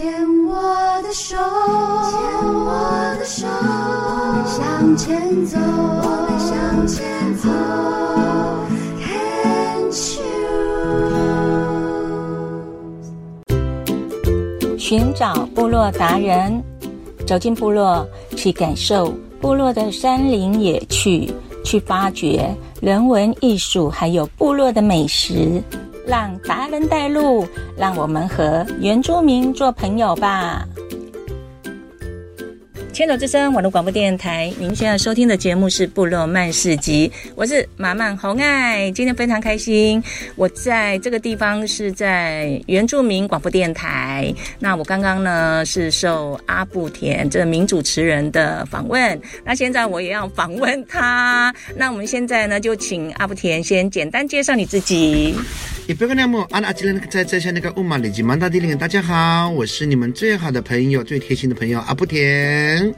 牵我的手，牵我的手，我们向前走，我们向前走。寻找部落达人，走进部落，去感受部落的山林野趣，去发掘人文艺术，还有部落的美食。让达人带路，让我们和原住民做朋友吧。牵手之声网络广播电台，您现在收听的节目是《部落曼市集》，我是马曼红爱。今天非常开心，我在这个地方是在原住民广播电台。那我刚刚呢是受阿布田这个名主持人的访问，那现在我也要访问他。那我们现在呢就请阿布田先简单介绍你自己。在在下那个乌马里吉曼大地林，大家好，我是你们最好的朋友、最贴心的朋友阿布田。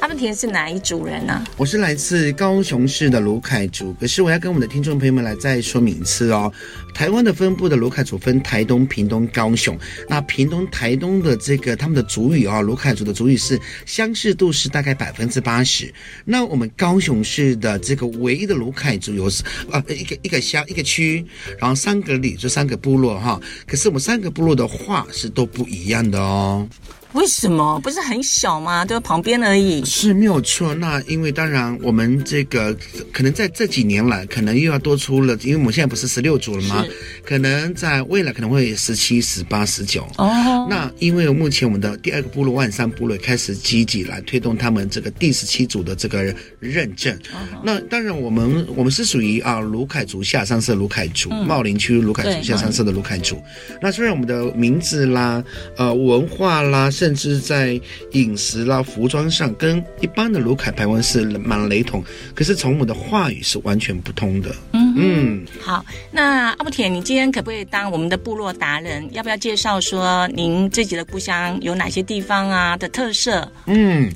阿布田是哪一族人呢、啊？我是来自高雄市的卢凯族，可是我要跟我们的听众朋友们来再说明一次哦。台湾的分布的卢凯族分台东、屏东、高雄。那屏东、台东的这个他们的族语啊、哦，鲁凯族的族语是相似度是大概百分之八十。那我们高雄市的这个唯一的卢凯族有啊一个一个乡一个区，然后三个里就三个部落哈。可是我们三个部落的话是都不一样的哦。为什么不是很小吗？就旁边而已。是没有错。那因为当然，我们这个可能在这几年来，可能又要多出了，因为我们现在不是十六组了吗？可能在未来可能会十七、十八、十九。哦。那因为目前我们的第二个部落万山部落开始积极来推动他们这个第十七组的这个认证。哦。那当然，我们我们是属于啊卢凯族下山社卢凯族，嗯、茂林区卢凯族下山社的卢凯族。那虽然我们的名字啦、呃文化啦，甚至在饮食啦、服装上跟一般的卢凯排湾是蛮雷同，可是从我们的话语是完全不通的。嗯嗯，好，那阿布铁，你今天可不可以当我们的部落达人？要不要介绍说您自己的故乡有哪些地方啊的特色？嗯，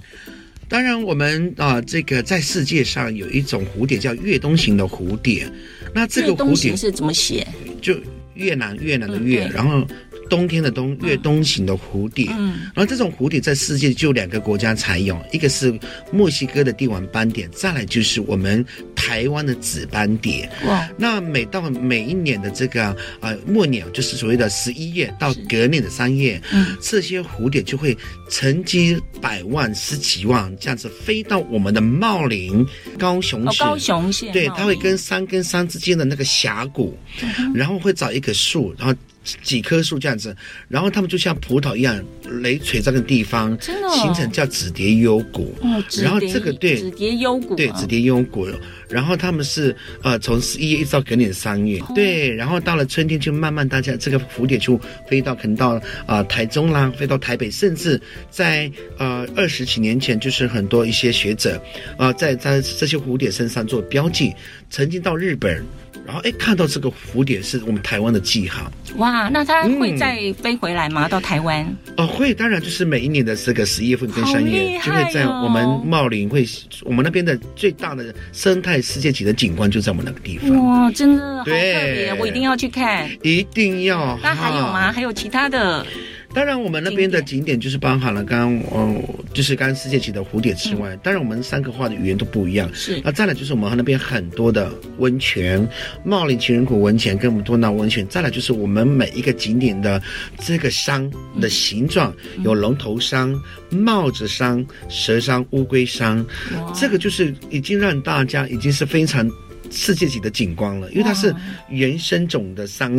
当然，我们啊，这个在世界上有一种蝴蝶叫越冬型的蝴蝶，那这个蝴蝶是怎么写？就越南越南的越，嗯、然后。冬天的冬，越冬型的蝴蝶，嗯，然后这种蝴蝶在世界就两个国家才有，一个是墨西哥的帝王斑蝶，再来就是我们台湾的紫斑蝶。哇，那每到每一年的这个呃末年，就是所谓的十一月到隔年的三月，嗯，这些蝴蝶就会成几百万、十几万这样子飞到我们的茂林、高雄市，哦、高雄县，对，它会跟山跟山之间的那个峡谷，嗯、然后会找一棵树，然后。几棵树这样子，然后他们就像葡萄一样，累垂这个地方，真的、哦、形成叫紫蝶幽谷。哦，然后这个对紫蝶幽谷，对紫蝶幽谷。然后他们是呃从十一月一直到隔年三月，哦、对，然后到了春天就慢慢大家这个蝴蝶就飞到可能到啊、呃、台中啦，飞到台北，甚至在呃二十几年前，就是很多一些学者啊、呃、在在这些蝴蝶身上做标记，曾经到日本。然后哎，看到这个蝴蝶是我们台湾的记号。哇，那它会再飞回来吗？嗯、到台湾？哦，会，当然就是每一年的这个十一月份跟三月，哦、就会在我们茂林会，我们那边的最大的生态世界级的景观就在我们那个地方。哇，真的好特别，我一定要去看。一定要。那还有吗？还有其他的？当然，我们那边的景点就是包含了刚刚哦，就是刚刚世界级的蝴蝶之外，嗯、当然我们三个画的语言都不一样。是，那再来就是我们那边很多的温泉，茂林情人谷温泉跟我们多纳温泉。再来就是我们每一个景点的这个山的形状，嗯、有龙头山、帽子山、蛇山、乌龟山，哇这个就是已经让大家已经是非常。世界级的景观了，因为它是原生种的山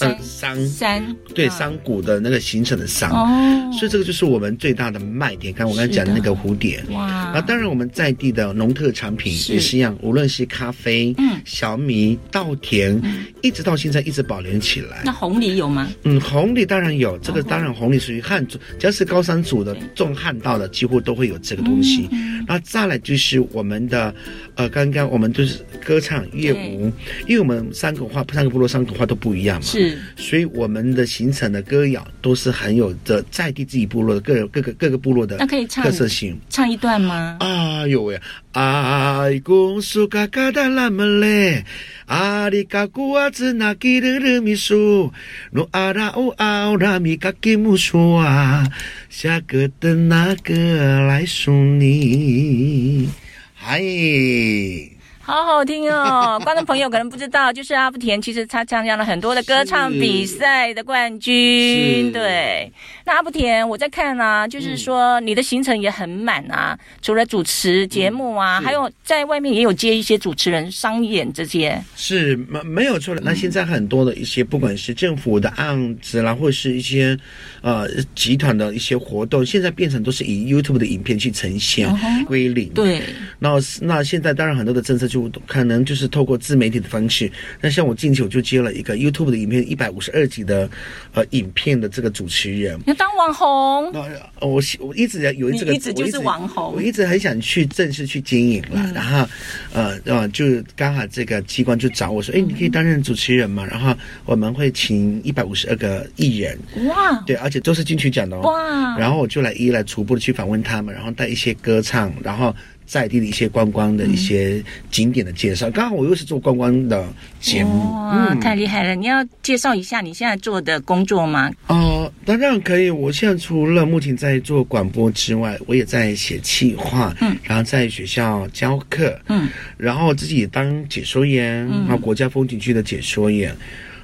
呃山山对山谷的那个形成的山，哦，所以这个就是我们最大的卖点。刚刚我刚才讲的那个蝴蝶，哇，那当然我们在地的农特产品也是一样，无论是咖啡、嗯、小米、稻田，一直到现在一直保留起来。那红梨有吗？嗯，红藜当然有，这个当然红梨属于汉族，只要是高山族的种汉稻的，几乎都会有这个东西。那再来就是我们的，呃，刚刚我们就是歌唱。乐舞，因为我们三个话，三个部落三个话都不一样嘛，是，所以我们的形成的歌谣都是很有的在地自己部落的各各个各个部落的，那可以唱特色性，唱一段吗？啊，有喂。爱公苏嘎嘎达拉么嘞，阿里嘎古阿兹那吉的的米苏，努阿拉乌奥拉米嘎吉木苏啊，下个的那个来送你，嗨。好好听哦！观众朋友可能不知道，就是阿布田，其实他参加了很多的歌唱比赛的冠军。对，那阿布田，我在看啊，就是说你的行程也很满啊，嗯、除了主持节目啊，嗯、还有在外面也有接一些主持人商演这些。是没没有错的。那现在很多的一些，不管是政府的案子啦，或是一些呃集团的一些活动，现在变成都是以 YouTube 的影片去呈现归零。对，那那现在当然很多的政策就。可能就是透过自媒体的方式，那像我近期我就接了一个 YouTube 的影片，一百五十二集的呃影片的这个主持人，要当网红。那我我一直有这个，一直就是网红，我一直很想去正式去经营了。嗯、然后呃呃，就刚好这个机关就找我说，哎，你可以担任主持人嘛？然后我们会请一百五十二个艺人，哇，对，而且都是金曲奖的哦，哇。然后我就来一一来逐步的去访问他们，然后带一些歌唱，然后。在地的一些观光的一些景点的介绍，刚好我又是做观光的节目，哇，太厉害了！你要介绍一下你现在做的工作吗？哦，当然可以。我现在除了目前在做广播之外，我也在写企划，嗯，然后在学校教课，嗯，然后自己当解说员，嗯，然后国家风景区的解说员，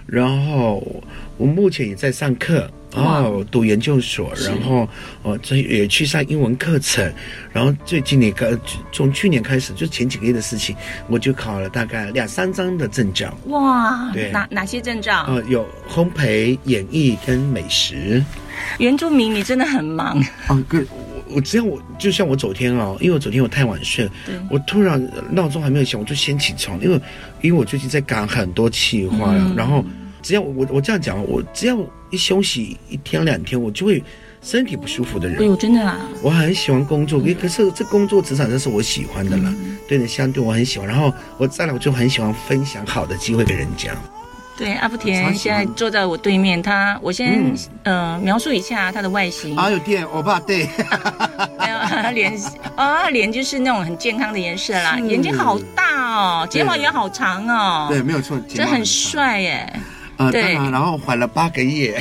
然后我目前也在上课。哦，读研究所，然后哦，这也去上英文课程，然后最近那个从去年开始，就前几个月的事情，我就考了大概两三张的证照。哇，对，哪哪些证照？呃，有烘焙、演艺跟美食。原住民，你真的很忙。啊，哥，我我只要我就像我昨天哦，因为我昨天我太晚睡，我突然闹钟还没有响，我就先起床，因为因为我最近在赶很多企划，嗯、然后。只要我我这样讲，我只要一休息一天两天，我就会身体不舒服的人。哎呦，真的啊！我很喜欢工作，可是这工作职场上是我喜欢的了，嗯、对的，相对我很喜欢。然后我再来，我就很喜欢分享好的机会给人家。对，阿福田现在坐在我对面，他我先嗯、呃、描述一下他的外形。啊，有电，欧巴对。没有，脸啊，脸就是那种很健康的颜色啦，是眼睛好大哦，睫毛也好长哦。对，没有错，这很帅耶。呃，对，然后怀了八个月，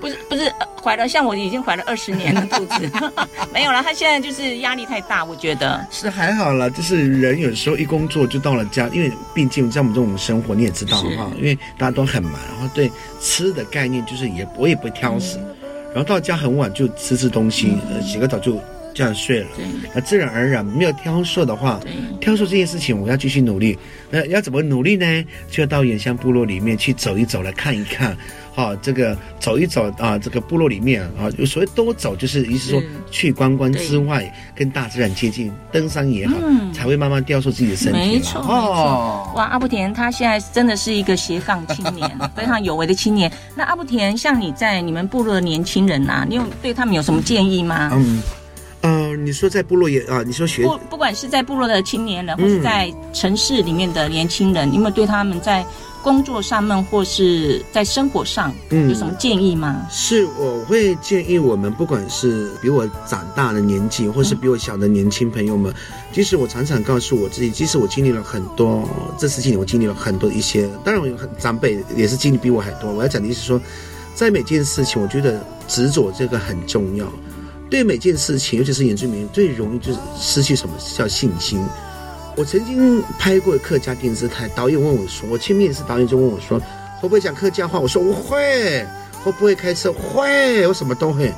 不是不是怀了，像我已经怀了二十年了肚子，没有了。他现在就是压力太大，我觉得是还好了。就是人有时候一工作就到了家，因为毕竟像我们这种生活你也知道哈，因为大家都很忙，然后对吃的概念就是也我也不挑食，嗯、然后到家很晚就吃吃东西，嗯、呃，洗个澡就。这样睡了，对那自然而然没有挑瘦的话，对挑瘦这件事情我要继续努力。那要怎么努力呢？就要到原乡部落里面去走一走，来看一看。好、哦，这个走一走啊，这个部落里面啊，有所谓多走，就是意思说去观光之外，跟大自然接近，登山也好，嗯、才会慢慢雕塑自己的身体。没错，哦，哇，阿布田他现在真的是一个斜杠青年，非常有为的青年。那阿布田，像你在你们部落的年轻人呐、啊，你有对他们有什么建议吗？嗯。呃，你说在部落也啊？你说学不不管是在部落的青年人，或是在城市里面的年轻人，嗯、你有没有对他们在工作上面或是在生活上，有什么建议吗？嗯、是，我会建议我们，不管是比我长大的年纪，或是比我小的年轻朋友们，即使我常常告诉我自己，即使我经历了很多这十几年，我经历了很多一些，当然我有很长辈也是经历比我还多。我要讲的意思是说，在每件事情，我觉得执着这个很重要。对每件事情，尤其是原住民，最容易就是失去什么叫信心。我曾经拍过客家电视台，导演问我说：“我去面试，导演就问我说，会不会讲客家话？”我说：“我会。”会不会开车？会，我什么都会。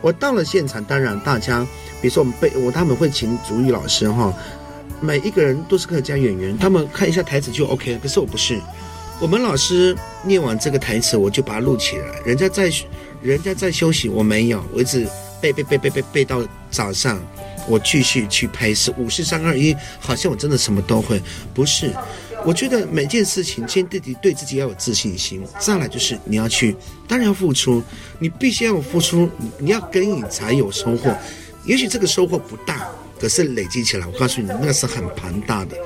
我到了现场，当然大家，比如说我们被我他们会请族语老师哈，每一个人都是客家演员，他们看一下台词就 OK。可是我不是，我们老师念完这个台词，我就把它录起来。人家在人家在休息，我没有，我一直。背背背背背背到早上，我继续去拍摄。五四三二一，好像我真的什么都会，不是？我觉得每件事情，先自己对自己要有自信心。再来就是你要去，当然要付出，你必须要付出，你要耕耘才有收获。也许这个收获不大，可是累积起来，我告诉你，那个是很庞大的。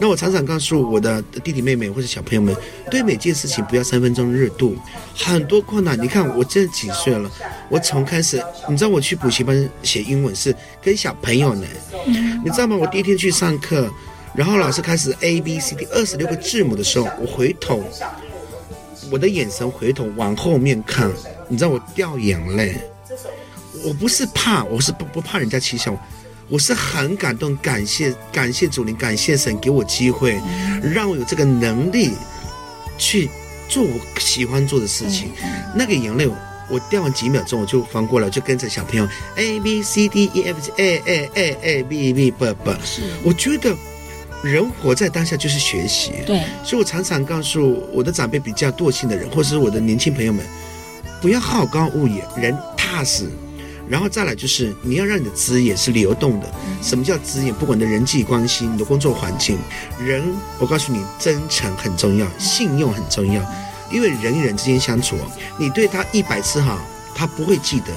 那我常常告诉我的弟弟妹妹或者小朋友们，对每件事情不要三分钟热度，很多困难。你看我这几岁了，我从开始，你知道我去补习班写英文是跟小朋友呢，你知道吗？我第一天去上课，然后老师开始 A B C D 二十六个字母的时候，我回头，我的眼神回头往后面看，你知道我掉眼泪。我不是怕，我是不不怕人家取笑我。我是很感动，感谢感谢主灵，感谢神给我机会，让我有这个能力去做我喜欢做的事情。那个眼泪，我掉完几秒钟我就翻过来，就跟着小朋友 A B C D E F G A A A A B B B B。是，我觉得人活在当下就是学习。对，所以我常常告诉我的长辈比较惰性的人，或者是我的年轻朋友们，不要好高骛远，人踏实。然后再来就是你要让你的资源是流动的。什么叫资源？不管你的人际关系、你的工作环境，人，我告诉你，真诚很重要，信用很重要。因为人与人之间相处，你对他一百次好，他不会记得；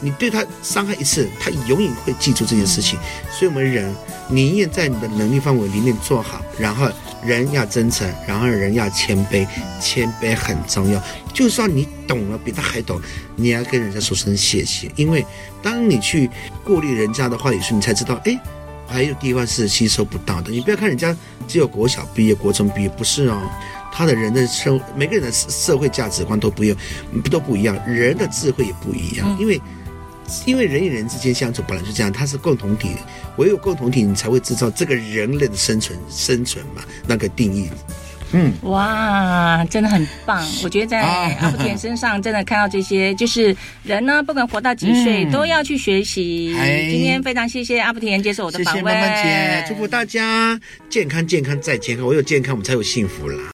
你对他伤害一次，他永远会记住这件事情。所以，我们人宁愿在你的能力范围里面做好，然后。人要真诚，然后人要谦卑，谦卑很重要。就算你懂了，比他还懂，你要跟人家说声谢谢。因为当你去过滤人家的话语时，你才知道，哎，还有地方是吸收不到的。你不要看人家只有国小毕业、国中毕业，不是哦，他的人的生，每个人的社会价值观都不一样，都不一样，人的智慧也不一样，因为。因为人与人之间相处本来就这样，它是共同体，唯有共同体，你才会制造这个人类的生存生存嘛，那个定义。嗯，哇，真的很棒！我觉得在阿福田身上真的看到这些，就是人呢，不管活到几岁，嗯、都要去学习。今天非常谢谢阿福田接受我的访问，谢谢曼曼姐，祝福大家健康健康再健康，唯有健康我们才有幸福啦。